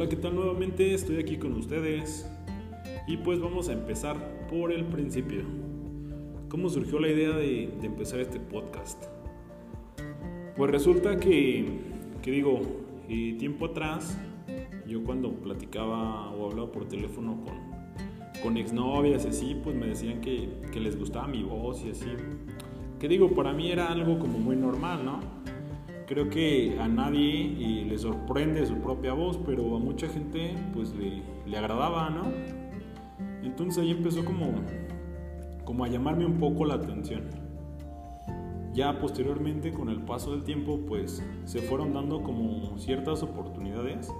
Hola, ¿qué tal nuevamente? Estoy aquí con ustedes y pues vamos a empezar por el principio. ¿Cómo surgió la idea de, empezar este podcast? Pues resulta que, que digo, eh, tiempo atrás, yo cuando platicaba o hablaba por teléfono con, con exnovias y así, pues me decían que, que les gustaba mi voz y así. Que digo, para mí era algo como muy normal, ¿no? Creo que a nadie le sorprende su propia voz, pero a mucha gente pues le, agradaba, ¿no? Entonces ahí empezó como, como a llamarme un poco la atención. Ya posteriormente, con el paso del tiempo, pues se fueron dando como ciertas oportunidades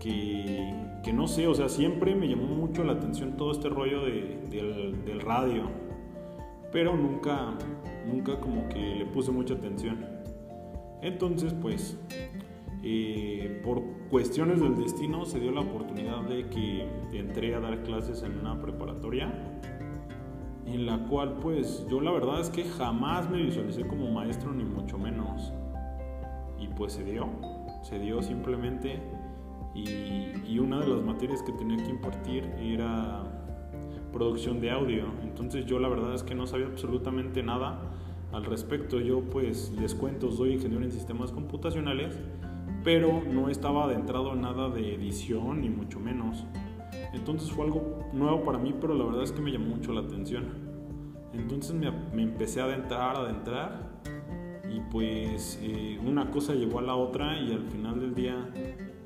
que, que no sé, o sea, siempre me llamó mucho la atención todo este rollo del, del radio, pero nunca, nunca como que le puse mucha atención. Entonces, pues, eh, por cuestiones del destino se dio la oportunidad de que entré a dar clases en una preparatoria en la cual pues yo la verdad es que jamás me visualicé como maestro ni mucho menos. Y pues se dio se dio simplemente. Y, y, una de las materias que tenía que impartir era producción de audio. Entonces yo la verdad es que no sabía absolutamente nada al respecto. Yo pues les cuento, soy ingeniero en sistemas computacionales, pero no estaba adentrado en nada de edición ni mucho menos. Entonces fue algo nuevo para mí, pero la verdad es que me llamó mucho la atención. Entonces me, empecé a adentrar, a adentrar, y pues eh, una cosa llegó a la otra y al final del día,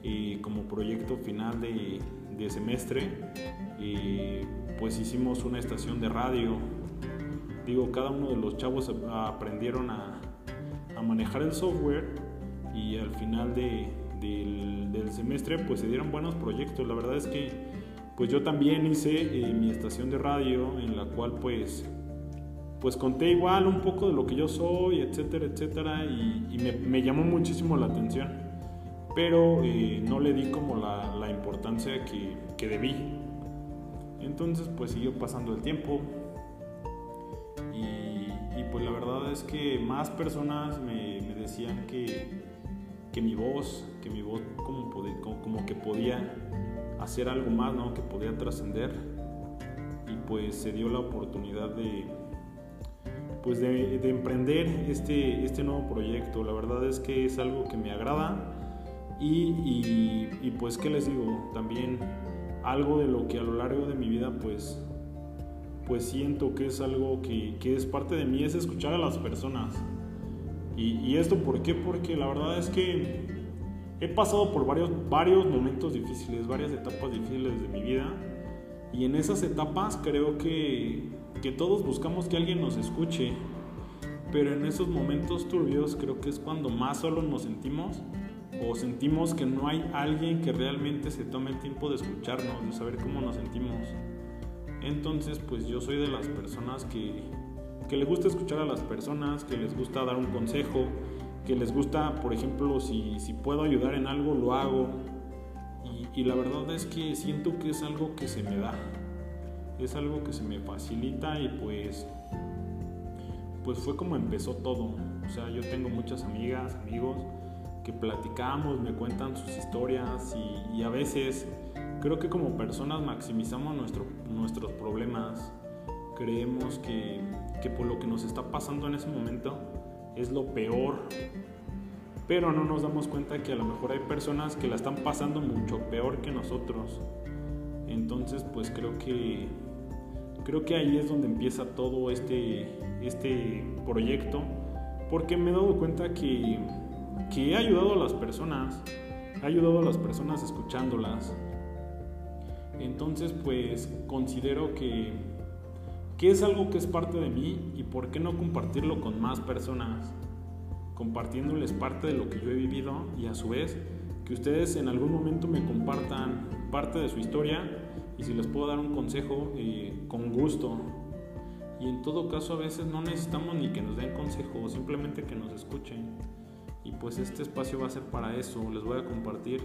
eh, como proyecto final de, semestre, eh, pues hicimos una estación de radio digo, cada uno de los chavos aprendieron a, manejar el software y al final del, semestre pues se dieron buenos proyectos. La verdad es que pues yo también hice eh, mi estación de radio en la cual pues pues conté igual un poco de lo que yo soy, etcétera, etcétera, y, me, llamó muchísimo la atención, pero eh, no le di como la, importancia que, que, debí. Entonces pues siguió pasando el tiempo, pues la verdad es que más personas me, decían que, que, mi voz, que mi voz como, que podía hacer algo más, ¿no? que podía trascender. Y pues se dio la oportunidad de, pues de, emprender este, este nuevo proyecto. La verdad es que es algo que me agrada y, y, y, pues qué les digo, también algo de lo que a lo largo de mi vida pues pues siento que es algo que, que, es parte de mí, es escuchar a las personas. Y, esto, ¿por qué? Porque la verdad es que he pasado por varios, varios momentos difíciles, varias etapas difíciles de mi vida. Y en esas etapas creo que, que todos buscamos que alguien nos escuche. Pero en esos momentos turbios creo que es cuando más solos nos sentimos o sentimos que no hay alguien que realmente se tome el tiempo de escucharnos, de saber cómo nos sentimos. Entonces, pues yo soy de las personas que, que le gusta escuchar a las personas, que les gusta dar un consejo, que les gusta, por ejemplo, si, si puedo ayudar en algo, lo hago. Y, la verdad es que siento que es algo que se me da, es algo que se me facilita y pues, pues fue como empezó todo. O sea, yo tengo muchas amigas, amigos que platicamos, me cuentan sus historias y a veces Creo que como personas maximizamos nuestro, nuestros problemas, creemos que, que por lo que nos está pasando en ese momento es lo peor, pero no nos damos cuenta que a lo mejor hay personas que la están pasando mucho peor que nosotros. Entonces, pues creo que creo que ahí es donde empieza todo este, este proyecto, porque me he dado cuenta que, que he ayudado a las personas, he ayudado a las personas escuchándolas, entonces, pues considero que, que es algo que es parte de mí y por qué no compartirlo con más personas, compartiéndoles parte de lo que yo he vivido y a su vez que ustedes en algún momento me compartan parte de su historia y si les puedo dar un consejo eh, con gusto. Y en todo caso a veces no necesitamos ni que nos den consejo, simplemente que nos escuchen y pues este espacio va a ser para eso. Les voy a compartir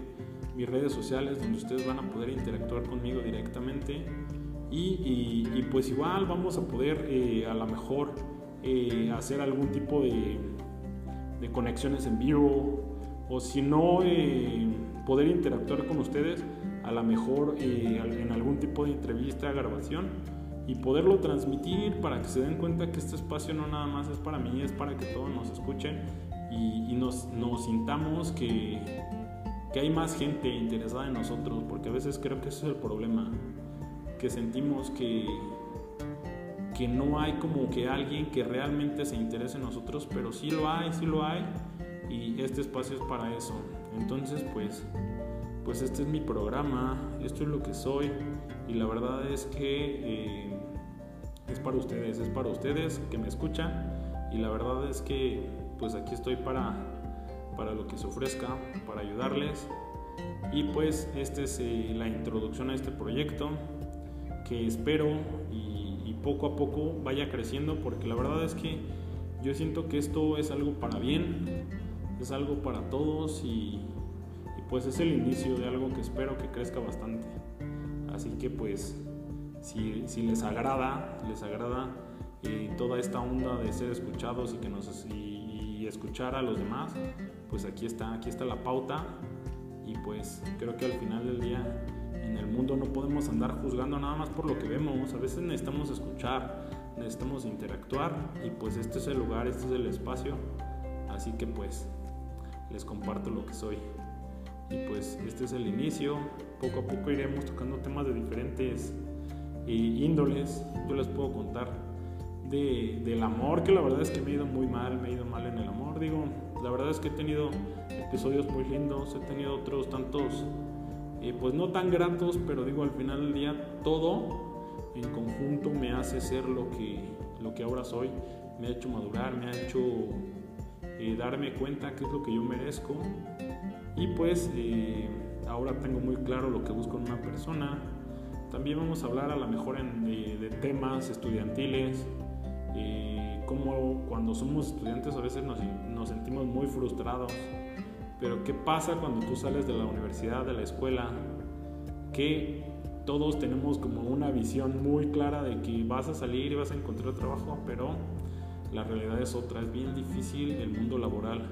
mis redes sociales donde ustedes van a poder interactuar conmigo directamente y, pues igual vamos a poder eh, a lo mejor eh, hacer algún tipo de, conexiones en vivo, o si no, eh, poder interactuar con ustedes, a lo mejor en algún tipo de entrevista, grabación, y poderlo transmitir para que se den cuenta que este espacio no nada más es para mí, es para que todos nos escuchen y, nos, sintamos que, que hay más gente interesada en nosotros, porque a veces creo que ese es el problema, que sentimos que, que no hay como que alguien que realmente se interese en nosotros, pero sí lo hay, sí lo hay, y este espacio es para eso. Entonces, pues, pues este es mi programa, esto es lo que soy, y la verdad es que eh, es para ustedes, es para ustedes que me escuchan, y la verdad es que pues aquí estoy para, para lo que se ofrezca, para ayudarles. Y pues esta es eh, la introducción a este proyecto que espero y, poco a poco vaya creciendo porque la verdad es que yo siento que esto es algo para bien, es algo para todos y, pues es el inicio de algo que espero que crezca bastante. Así que pues si, si les agrada, les agrada eh, toda esta onda de ser escuchados y que nos escuchar a los demás, pues aquí está, aquí está la pauta. Y pues creo que al final del día en el mundo no podemos andar juzgando nada más por lo que vemos, a veces necesitamos escuchar, necesitamos interactuar y pues este es el lugar, este es el espacio, así que pues les comparto lo que soy. Y pues este es el inicio, poco a poco iremos tocando temas de diferentes eh, índoles, yo les puedo contar del amor, que la verdad es que me he ido muy mal, me he ido mal en el amor, digo, la verdad es que he tenido episodios muy lindos, he tenido otros tantos, eh, pues no tan gratos, pero digo, al final del día todo en conjunto me hace ser lo que, lo que ahora soy, me ha hecho madurar, me ha hecho eh, darme cuenta qué es lo que yo merezco y pues eh, ahora tengo muy claro lo que busco en una persona. También vamos a hablar a lo mejor de temas estudiantiles, y como cuando somos estudiantes a veces nos, nos, sentimos muy frustrados, pero ¿qué pasa cuando tú sales de la universidad, de la escuela? Que todos tenemos como una visión muy clara de que vas a salir y vas a encontrar trabajo, pero la realidad es otra, es bien difícil el mundo laboral.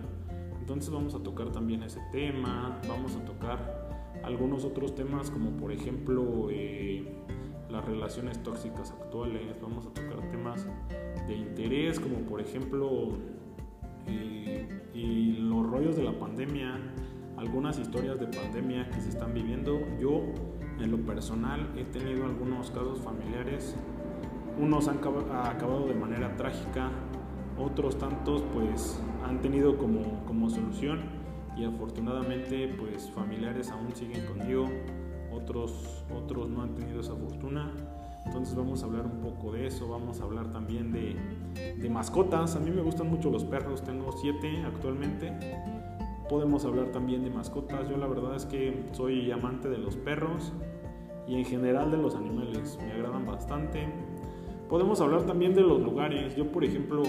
Entonces vamos a tocar también ese tema, vamos a tocar algunos otros temas como por ejemplo eh, las relaciones tóxicas actuales, vamos a tocar temas de interés, como por ejemplo eh, y los rollos de la pandemia, algunas historias de pandemia que se están viviendo. Yo, en lo personal, he tenido algunos casos familiares. Unos han acabado de manera trágica, otros tantos pues han tenido como, como solución y afortunadamente pues familiares aún siguen conmigo, otros, otros no han tenido esa fortuna entonces vamos a hablar un poco de eso, vamos a hablar también de, mascotas. A mí me gustan mucho los perros, tengo siete actualmente. Podemos hablar también de mascotas. Yo la verdad es que soy amante de los perros y en general de los animales. Me agradan bastante. Podemos hablar también de los lugares. Yo, por ejemplo,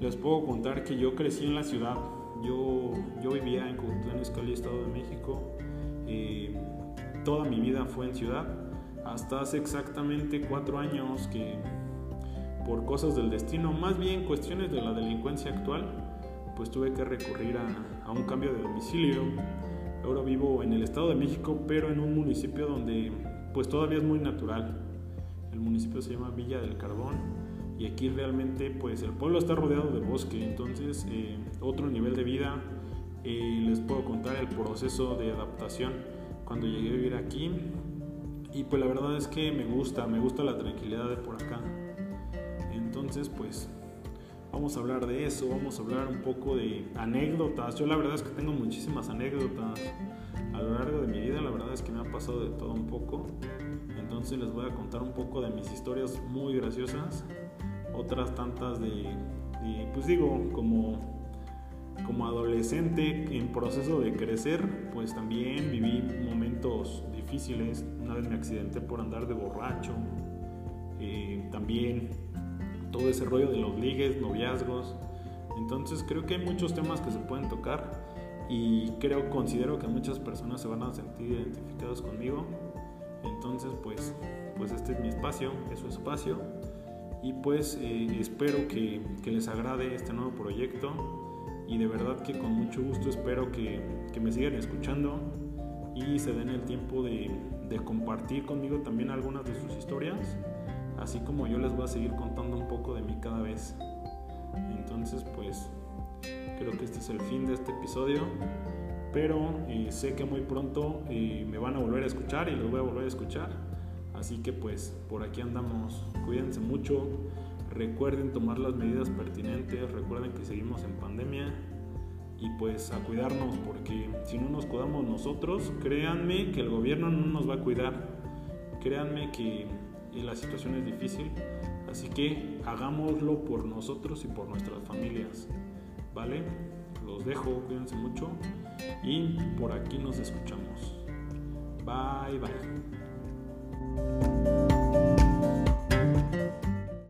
les puedo contar que yo crecí en la ciudad. Yo, yo vivía en Cuautitlán Izcalli, Estado de México. Eh, toda mi vida fue en ciudad hasta hace exactamente cuatro años que por cosas del destino, más bien cuestiones de la delincuencia actual, pues tuve que recurrir a, un cambio de domicilio. Ahora vivo en el Estado de México, pero en un municipio donde pues todavía es muy natural. El municipio se llama Villa del Carbón y aquí realmente pues el pueblo está rodeado de bosque, entonces eh, otro nivel de vida. Eh, les puedo contar el proceso de adaptación cuando llegué a vivir aquí y pues la verdad es que me gusta, me gusta la tranquilidad de por acá. Entonces pues vamos a hablar de eso, vamos a hablar un poco de anécdotas. Yo la verdad es que tengo muchísimas anécdotas a lo largo de mi vida, la verdad es que me ha pasado de todo un poco. Entonces les voy a contar un poco de mis historias muy graciosas, otras tantas de, de pues digo, como como adolescente en proceso de crecer, pues también viví momentos difíciles. Una vez me accidenté por andar de borracho. Eh, también todo ese rollo de los ligues, noviazgos. Entonces creo que hay muchos temas que se pueden tocar y creo, considero que muchas personas se van a sentir identificados conmigo. Entonces pues, pues este es mi espacio, es su espacio y pues eh, espero que, que les agrade este nuevo proyecto y de verdad que con mucho gusto espero que, que me sigan escuchando y se den el tiempo de, de compartir conmigo también algunas de sus historias, así como yo les voy a seguir contando un poco de mí cada vez. Entonces, pues creo que este es el fin de este episodio, pero eh, sé que muy pronto eh, me van a volver a escuchar y los voy a volver a escuchar. Así que pues por aquí andamos, cuídense mucho, recuerden tomar las medidas pertinentes, recuerden que seguimos en pandemia y pues a cuidarnos porque si no nos cuidamos nosotros, créanme que el gobierno no nos va a cuidar, créanme que la situación es difícil, así que hagámoslo por nosotros y por nuestras familias, ¿vale? Los dejo, cuídense mucho y por aquí nos escuchamos. Bye bye.